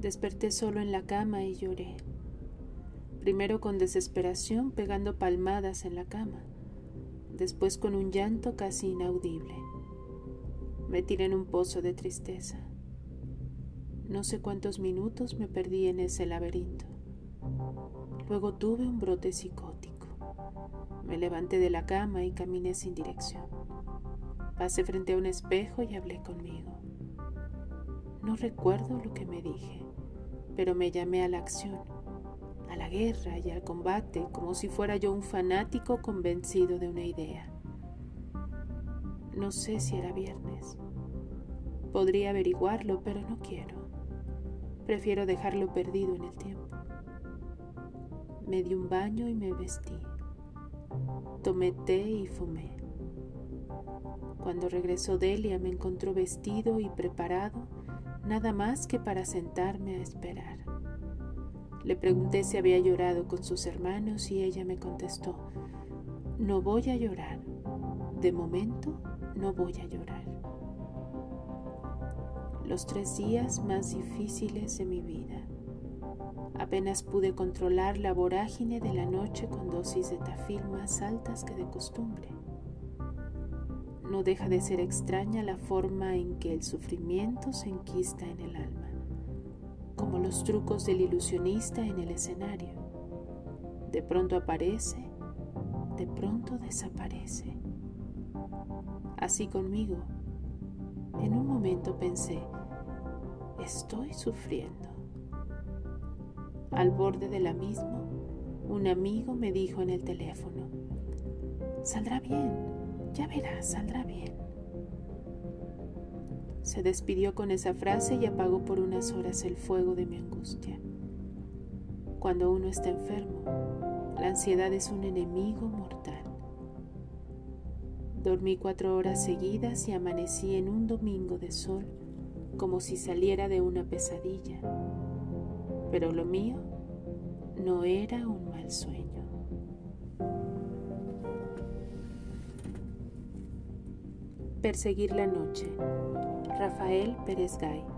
Desperté solo en la cama y lloré. Primero con desesperación pegando palmadas en la cama, después con un llanto casi inaudible. Me tiré en un pozo de tristeza. No sé cuántos minutos me perdí en ese laberinto. Luego tuve un brote psicótico. Me levanté de la cama y caminé sin dirección. Pasé frente a un espejo y hablé conmigo. No recuerdo lo que me dije, pero me llamé a la acción, a la guerra y al combate como si fuera yo un fanático convencido de una idea. No sé si era viernes. Podría averiguarlo, pero no quiero. Prefiero dejarlo perdido en el tiempo. Me di un baño y me vestí. Tomé té y fumé. Cuando regresó Delia me encontró vestido y preparado nada más que para sentarme a esperar. Le pregunté si había llorado con sus hermanos y ella me contestó, no voy a llorar, de momento no voy a llorar. Los tres días más difíciles de mi vida. Apenas pude controlar la vorágine de la noche con dosis de tafil más altas que de costumbre. No deja de ser extraña la forma en que el sufrimiento se enquista en el alma, como los trucos del ilusionista en el escenario. De pronto aparece, de pronto desaparece. Así conmigo. En un momento pensé, estoy sufriendo. Al borde de la misma, un amigo me dijo en el teléfono, saldrá bien, ya verás, saldrá bien. Se despidió con esa frase y apagó por unas horas el fuego de mi angustia. Cuando uno está enfermo, la ansiedad es un enemigo mortal. Dormí cuatro horas seguidas y amanecí en un domingo de sol como si saliera de una pesadilla. Pero lo mío no era un mal sueño. Perseguir la noche. Rafael Pérez Gay.